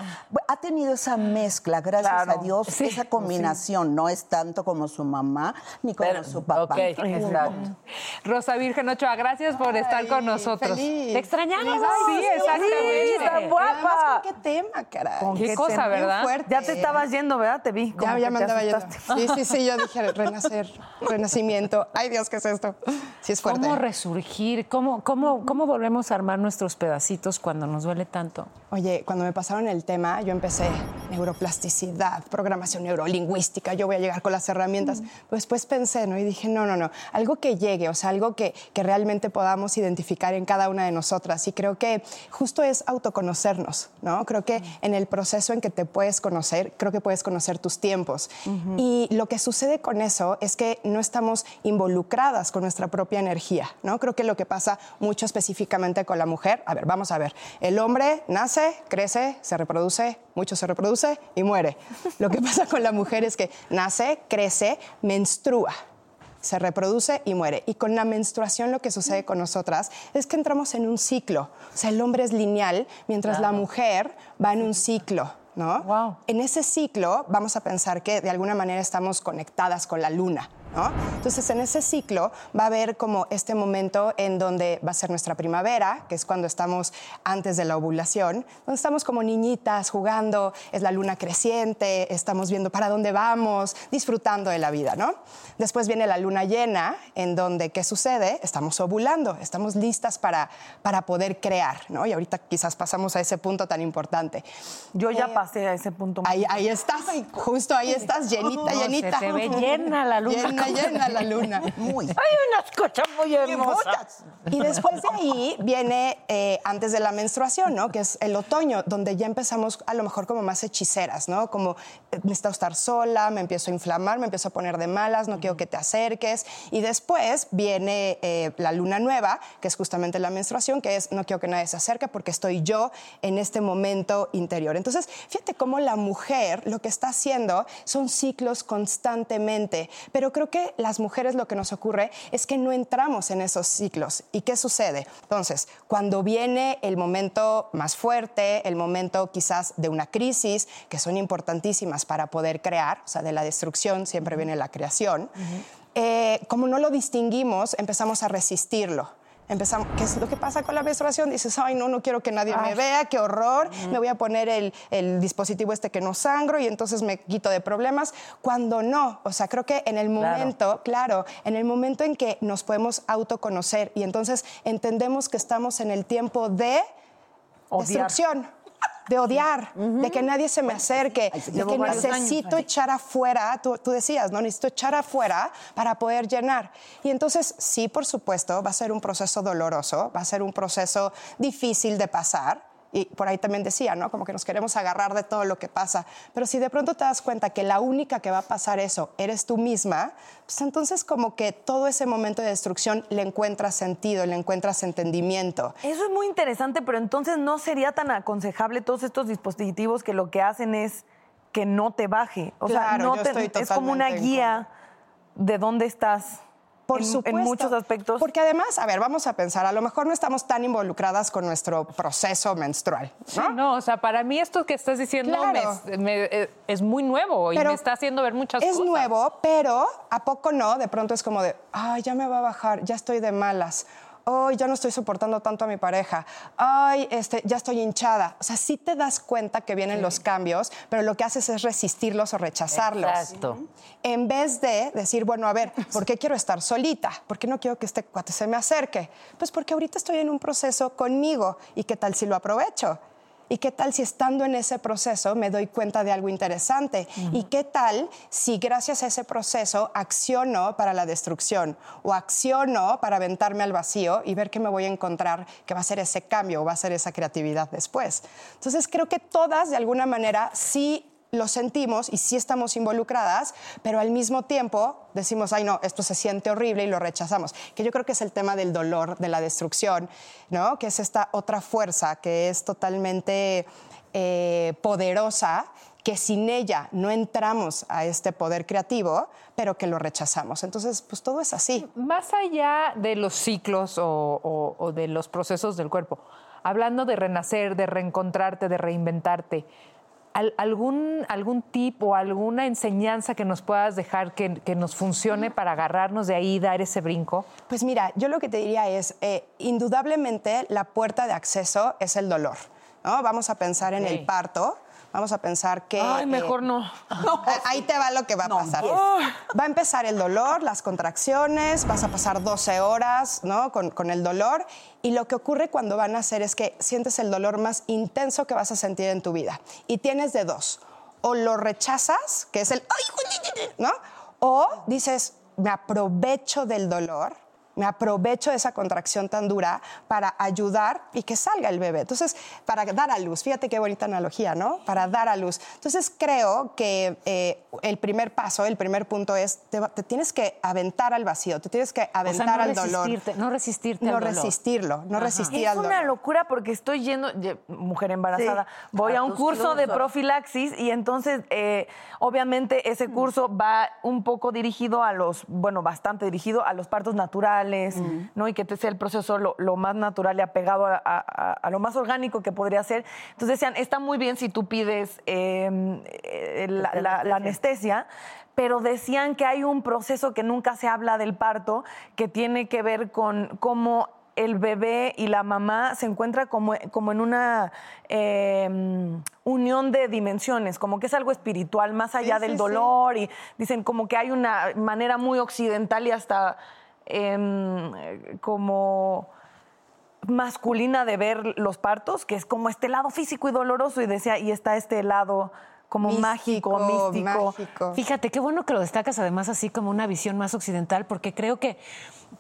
ha tenido esa mezcla, gracias Claro. a Dios, Sí, esa combinación. No es tanto como su mamá ni como Pero, su papá. ok, exacto. Rosa Virgen Ochoa, gracias por estar con nosotros. feliz. Te extrañamos. Ay, sí, exactamente. Sí, Además, guapa. ¿con qué tema, caray? ¿Con Qué qué cosa, tema? ¿verdad? fuerte. Ya te estabas yendo, ¿verdad? Te vi. Ya, ya me andaba yendo. Sí, sí, sí, yo dije renacer, renacimiento. Ay, Dios, ¿qué es esto? Sí, es fuerte. ¿Cómo resurgir? ¿Cómo, cómo, ¿Cómo volvemos a armar nuestros pedacitos cuando nos duele tanto? Oye, cuando me pasaron el tema, yo empecé neuroplasticidad, programación neurolingüística, yo voy a llegar con las herramientas. Pero después pensé, ¿no? Y dije, no, no, no, algo que llegue, o sea, algo que, que realmente podamos identificar en cada una de nosotras. Y creo que justo es autoconocernos, ¿no? Creo que en el proceso en que te puedes conocer, creo que puedes conocer tus tiempos. Y lo que sucede con eso es que no estamos involucradas con nuestra propia energía, ¿no? Creo que lo que pasa mucho específicamente con la mujer, a ver, vamos a ver, el hombre nace, crece, se reproduce, mucho se reproduce y muere. Lo que pasa con la mujer es que nace, crece, menstrua se reproduce y muere. Y con la menstruación lo que sucede con nosotras es que entramos en un ciclo. O sea, el hombre es lineal, mientras la mujer va en un ciclo. ¿no? En ese ciclo vamos a pensar que de alguna manera estamos conectadas con la luna. ¿No? Entonces, en ese ciclo va a haber como este momento en donde va a ser nuestra primavera, que es cuando estamos antes de la ovulación, donde estamos como niñitas jugando, es la luna creciente, estamos viendo para dónde vamos, disfrutando de la vida, ¿no? Después viene la luna llena, en donde, ¿qué sucede? Estamos ovulando, estamos listas para, para poder crear, ¿no? Y ahorita quizás pasamos a ese punto tan importante. Yo ya pasé a ese punto. Ahí, ahí estás, justo ahí estás, llenita, No, se llenita. te ve llena la luna. Llena, llena la luna. Muy. Hay unas cosas muy hermosas. Y después de ahí viene eh, antes de la menstruación, ¿no? Que es el otoño, donde ya empezamos a lo mejor como más hechiceras, ¿no? Como eh, necesito estar sola, me empiezo a inflamar, me empiezo a poner de malas, no quiero que te acerques. Y después viene eh, la luna nueva, que es justamente la menstruación, que es no quiero que nadie se acerque porque estoy yo en este momento interior. Entonces, fíjate cómo la mujer lo que está haciendo son ciclos constantemente, pero creo que las mujeres lo que nos ocurre es que no entramos en esos ciclos. ¿Y qué sucede? Entonces, cuando viene el momento más fuerte, el momento quizás de una crisis, que son importantísimas para poder crear, o sea, de la destrucción siempre viene la creación, eh, como no lo distinguimos, empezamos a resistirlo. Empezamos, ¿Qué es lo que pasa con la menstruación? Dices, ay, no, no quiero que nadie me vea, qué horror, me voy a poner el, el dispositivo este que no sangro y entonces me quito de problemas. Cuando no, o sea, creo que en el momento, claro, en el momento en que nos podemos autoconocer y entonces entendemos que estamos en el tiempo de destrucción. De odiar, de que nadie se me acerque, de que años necesito echar afuera, tú, tú decías, ¿no? Necesito echar afuera para poder llenar. Y entonces, sí, por supuesto, va a ser un proceso doloroso, va a ser un proceso difícil de pasar. Y por ahí también decía, ¿no? Como que nos queremos agarrar de todo lo que pasa. Pero si de pronto te das cuenta que la única que va a pasar eso eres tú misma, pues entonces como que todo ese momento de destrucción le encuentras sentido, le encuentras entendimiento. Eso es muy interesante, pero entonces no sería tan aconsejable todos estos dispositivos que lo que hacen es que no te baje. O sea, no te- es como una guía de dónde estás. Por en, supuesto. En muchos aspectos. Porque además, a ver, vamos a pensar, a lo mejor no estamos tan involucradas con nuestro proceso menstrual, ¿no? No, o sea, para mí esto que estás diciendo Claro. me- me- eh, es muy nuevo y me está haciendo ver muchas es cosas. nuevo, pero ¿a poco no? De pronto es como de, ay, ya me va a bajar, ya estoy de malas. Ay, ya no estoy soportando tanto a mi pareja. Ay, este, ya estoy hinchada. O sea, sí te das cuenta que vienen los cambios, pero lo que haces es resistirlos o rechazarlos. Exacto. En vez de decir, bueno, a ver, ¿por qué quiero estar solita? ¿Por qué no quiero que este cuate se me acerque? Pues porque ahorita estoy en un proceso conmigo y qué tal si lo aprovecho. ¿Y qué tal si estando en ese proceso me doy cuenta de algo interesante? ¿Y qué tal si gracias a ese proceso acciono para la destrucción o acciono para aventarme al vacío y ver que me voy a encontrar que va a ser ese cambio o va a ser esa creatividad después? Entonces creo que todas de alguna manera sí lo sentimos y sí estamos involucradas, pero al mismo tiempo decimos, ay no, esto se siente horrible y lo rechazamos. Que yo creo que es el tema del dolor, de la destrucción, ¿no? Que es esta otra fuerza que es totalmente eh, poderosa, que sin ella no entramos a este poder creativo, pero que lo rechazamos. Entonces, pues todo es así. Más allá de los ciclos o, de los procesos del cuerpo, hablando de renacer, de reencontrarte, de reinventarte, ¿al- algún, ¿algún tip o alguna enseñanza que nos puedas dejar que, que nos funcione para agarrarnos de ahí y dar ese brinco? Pues mira, yo lo que te diría es, eh, indudablemente la puerta de acceso es el dolor. ¿no? Vamos a pensar en el parto, vamos a pensar que... Ay, mejor eh, no. Ahí te va lo que va a pasar. Va a empezar el dolor, las contracciones, vas a pasar 12 horas ¿no? con, con el dolor y lo que ocurre cuando van a hacer es que sientes el dolor más intenso que vas a sentir en tu vida. Y tienes de dos. O lo rechazas, que es el... "Ay, ¿no? O dices, me aprovecho del dolor, me aprovecho de esa contracción tan dura para ayudar y que salga el bebé. Entonces, para dar a luz, fíjate qué bonita analogía, ¿no? Para dar a luz. Entonces, creo que eh, el primer paso, el primer punto es, te, tienes que aventar al vacío, te tienes que O sea, aventar no al dolor. resistirte, no resistirte No al dolor. resistirlo, no Ajá. resistir Es al dolor. una locura porque estoy yendo, ye- mujer embarazada, voy a a un curso de profilaxis y entonces, eh, obviamente, ese curso va un poco dirigido a los, bueno, bastante dirigido a los partos naturales, ¿no? Y que te sea el proceso lo, lo más natural y apegado a, a- a- a lo más orgánico que podría ser. Entonces decían, está muy bien si tú pides eh, eh, la, la- la anestesia, pero decían que hay un proceso que nunca se habla del parto que tiene que ver con cómo el bebé y la mamá se encuentran como, como en una eh, unión de dimensiones, como que es algo espiritual más allá Sí, del sí, sí. dolor y dicen como que hay una manera muy occidental y hasta em, como masculina de ver los partos, que es como este lado físico y doloroso y decía, y está este lado como mágico, místico. mágico. Fíjate, qué bueno que lo destacas además así como una visión más occidental, porque creo que,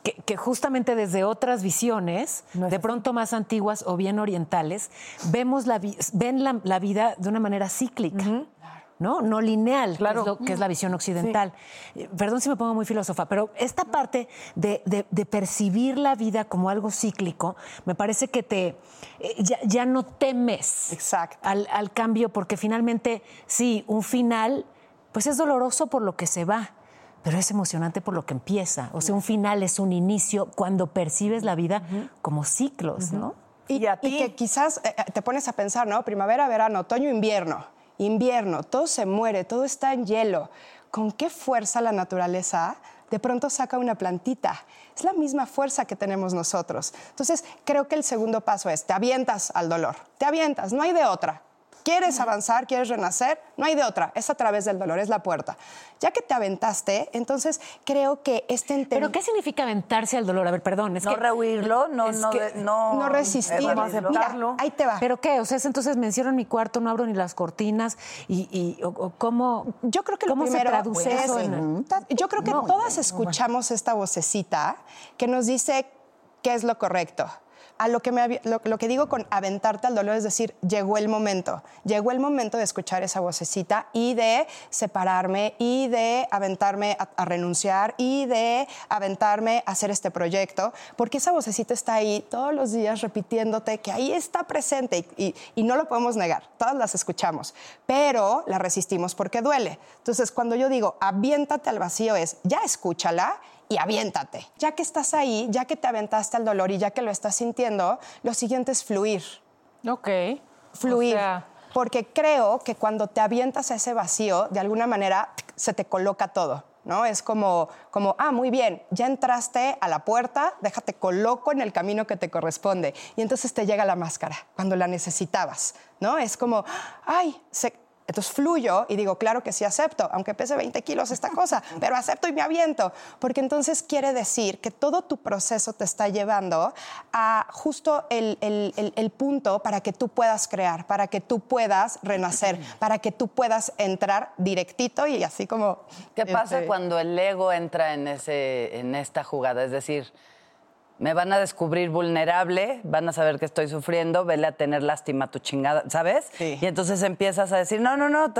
que, que justamente desde otras visiones, de pronto más antiguas o bien orientales, vemos la, ven la, la vida de una manera cíclica. ¿No? no lineal, que, es lo- que es la visión occidental. Eh, Perdón si me pongo muy filósofa, pero esta parte de, de- de percibir la vida como algo cíclico, me parece que te eh, ya, ya no temes Al, al cambio, porque finalmente, sí, un final, pues es doloroso por lo que se va, pero es emocionante por lo que empieza. O sea, un final es un inicio cuando percibes la vida como ciclos, ¿no? Y, y que quizás eh, te pones a pensar, ¿no? Primavera, verano, otoño, invierno. Invierno, todo se muere, todo está en hielo. ¿Con qué fuerza la naturaleza de pronto saca una plantita? Es la misma fuerza que tenemos nosotros. Entonces, creo que el segundo paso es, te avientas al dolor, te avientas, no hay de otra. ¿Quieres avanzar? ¿Quieres renacer? No hay de otra. Es a través del dolor, es la puerta. Ya que te aventaste, entonces creo que este entendimiento... ¿Pero qué significa aventarse al dolor? A ver, perdón. Es No que, rehuirlo, no- es no que- no- No. Mira, ahí te va. ¿Pero qué? O sea, es entonces me encierro en mi cuarto, no abro ni las cortinas y, y- o- o cómo... Yo creo que lo ¿Cómo primero se traduce es- eso en- Yo creo que todas escuchamos esta vocecita que nos dice qué es lo correcto. A lo que, me lo, que digo con aventarte al dolor es decir, llegó el momento. Llegó el momento de escuchar esa vocecita y de separarme y de aventarme a, renunciar y de aventarme a hacer este proyecto, porque esa vocecita está ahí todos los días repitiéndote que ahí está presente y, y- y no lo podemos negar, todas las escuchamos, pero la resistimos porque duele. Entonces, cuando yo digo aviéntate al vacío es ya escúchala y aviéntate. Ya que estás ahí, ya que te aventaste al dolor y ya que lo estás sintiendo, lo siguiente es fluir. Ok. Fluir. O sea- porque creo que cuando te avientas a ese vacío, de alguna manera se te coloca todo. ¿No? Es como, como, ah, muy bien, ya entraste a la puerta, déjate coloco en el camino que te corresponde. Y entonces te llega la máscara cuando la necesitabas, ¿no? Es como, ay, se- entonces fluyo y digo, claro que sí acepto, aunque pese 20 kilos esta cosa, pero acepto y me aviento, porque entonces quiere decir que todo tu proceso te está llevando a justo el, el- el- el punto para que tú puedas crear, para que tú puedas renacer, para que tú puedas entrar directito y así como... ¿Qué pasa este, cuando el ego entra en, ese, en esta jugada? Es decir, Me van a descubrir vulnerable, van a saber que estoy sufriendo, vele a tener lástima a tu chingada, ¿sabes? Y entonces empiezas a decir, no, no, no,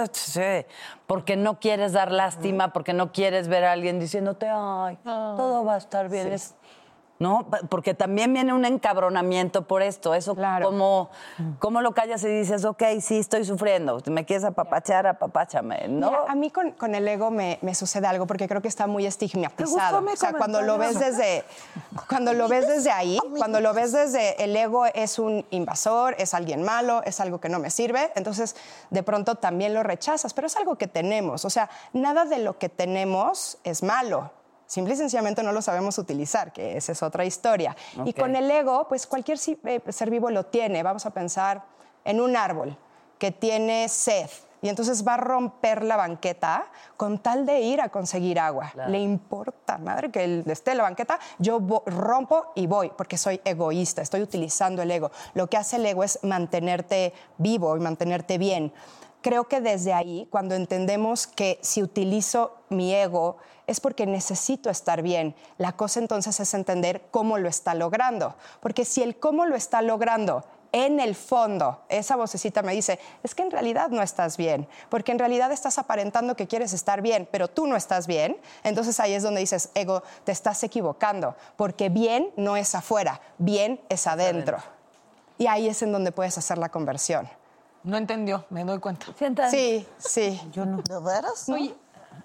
porque no quieres dar lástima, porque no quieres ver a alguien diciéndote, ay, todo va a estar bien. Es- ¿no? Porque también viene un encabronamiento por esto. Eso, ¿cómo, ¿cómo lo callas y dices, ok, sí, estoy sufriendo? ¿Me quieres apapachar? Apapáchame, ¿no? Mira, a mí con, con el ego me, me sucede algo porque creo que está muy estigmatizado. O sea, cuando lo ves desde, cuando lo ves desde ahí, cuando lo ves desde el ego es un invasor, es alguien malo, es algo que no me sirve, entonces de pronto también lo rechazas, pero es algo que tenemos. O sea, nada de lo que tenemos es malo. Simple y sencillamente no lo sabemos utilizar, que esa es otra historia. Y con el ego, pues cualquier eh, ser vivo lo tiene. Vamos a pensar en un árbol que tiene sed y entonces va a romper la banqueta con tal de ir a conseguir agua. Claro. Le importa, madre, que él esté en la banqueta, yo rompo y voy, porque soy egoísta, estoy utilizando el ego. Lo que hace el ego es mantenerte vivo y mantenerte bien. Creo que desde ahí, cuando entendemos que si utilizo mi ego es porque necesito estar bien, la cosa entonces es entender cómo lo está logrando. Porque si el cómo lo está logrando en el fondo, esa vocecita me dice, es que en realidad no estás bien, porque en realidad estás aparentando que quieres estar bien, pero tú no estás bien, entonces ahí es donde dices, ego, te estás equivocando, porque bien no es afuera, bien es adentro. Y ahí es en donde puedes hacer la conversión. No entendió, me doy cuenta. Sí, sí. Yo no. ¿De veras? Oye,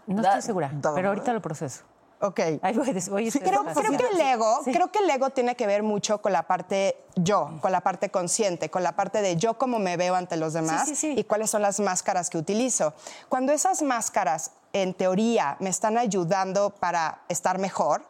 no estoy segura, pero ahorita lo proceso. Ok. Oye, Sí, creo, que el ego, Sí. creo que el ego tiene que ver mucho con la parte yo, con la parte consciente, con la parte de yo cómo me veo ante los demás sí. y cuáles son las máscaras que utilizo. Cuando esas máscaras, en teoría, me están ayudando para estar mejor,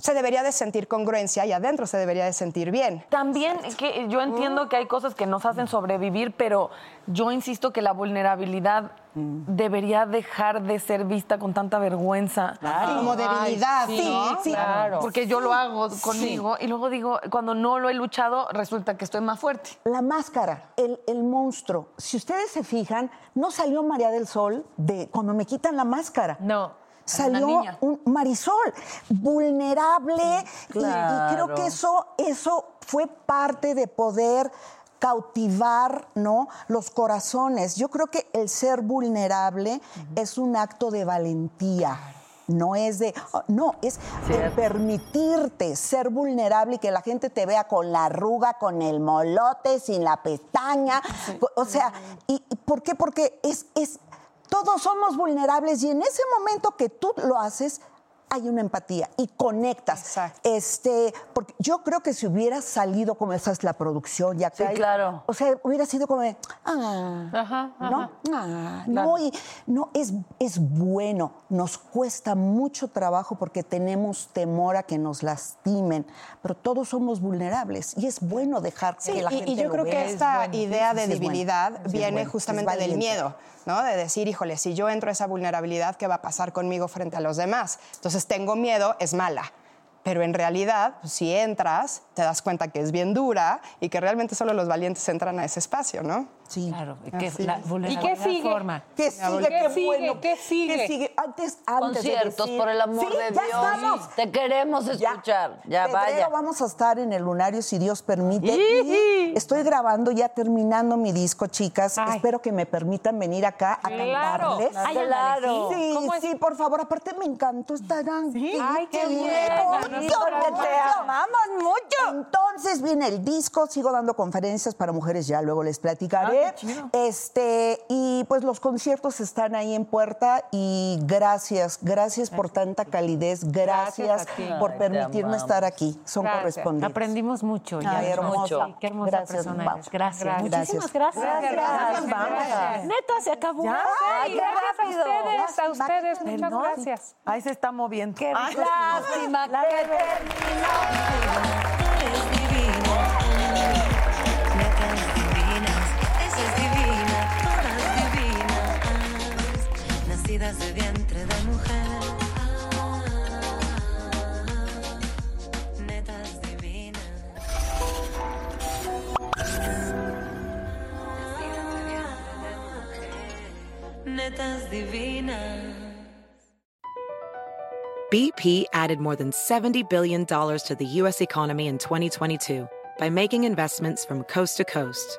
se debería de sentir congruencia y adentro se debería de sentir bien. También que yo entiendo que hay cosas que nos hacen sobrevivir, pero yo insisto que la vulnerabilidad debería dejar de ser vista con tanta vergüenza. Claro. Como debilidad, sí, ¿no? sí, Claro. Porque yo lo hago conmigo y luego digo, cuando no lo he luchado, resulta que estoy más fuerte. La máscara, el, el monstruo. Si ustedes se fijan, no salió María del Sol de cuando me quitan la máscara. No. Salió un Marisol, vulnerable. y- Y, creo que eso, eso fue parte de poder cautivar ¿no? los corazones. Yo creo que el ser vulnerable es un acto de valentía. No es de, oh, no, es de permitirte ser vulnerable y que la gente te vea con la arruga, con el molote, sin la pestaña. O sea, ¿y y por qué? Porque es, es, todos somos vulnerables y en ese momento que tú lo haces, hay una empatía y conectas. Este, porque yo creo que si hubiera salido como esa es la producción, ya Sí, claro. O sea, hubiera sido como de, ah, ¿no? Ah, no, y no, es, es bueno. Nos cuesta mucho trabajo porque tenemos temor a que nos lastimen, pero todos somos vulnerables y es bueno dejar Sí, que la y, gente y yo lo creo vea. que esta idea de Sí, bueno. debilidad viene bueno. justamente del miedo, ¿no? De decir, híjole, si yo entro a esa vulnerabilidad, ¿qué va a pasar conmigo frente a los demás? Entonces tengo miedo, es mala. Pero en realidad, pues, si entras, te das cuenta que es bien dura y que realmente solo los valientes entran a ese espacio, ¿no? Sí. Claro, y que la ¿Y qué sigue? forma. ¿Qué sigue? ¿Qué Qué sigue? bueno. ¿Qué sigue? ¿Qué sigue? Antes, antes de Conciertos, decir- por el amor Sí, de ya Dios. estamos. Te queremos escuchar. Ya, Febrero vaya. vamos a estar en el Lunario si Dios permite. Y estoy grabando, ya terminando mi disco, chicas. Espero que me permitan venir acá a Claro. cantarles. Ay, ándale, ¿sí? Sí, sí, por favor. Aparte me encantó estar aquí. Ay, qué bien. bonito, que te amamos mucho. Entonces viene el disco, sigo dando conferencias para mujeres, ya luego les platicaré. Ah, qué. Este, y pues los conciertos están ahí en puerta y gracias, gracias por tanta calidez, gracias, por permitirme estar aquí. Son Gracias. correspondientes. Aprendimos mucho. ya. Ay, hermosa. Sí, Qué hermosa Gracias, persona vamos. eres. Gracias. Gracias. Muchísimas gracias. Gracias. Neta, se acabó. Ya. Ay, gracias a ustedes, a ustedes, muchas gracias. Ahí se está moviendo. Ay, Lástima que Eres Nacidas de vientre de mujer. BP added more than $70 billion to the U.S. economy in 2022 by making investments from coast to coast.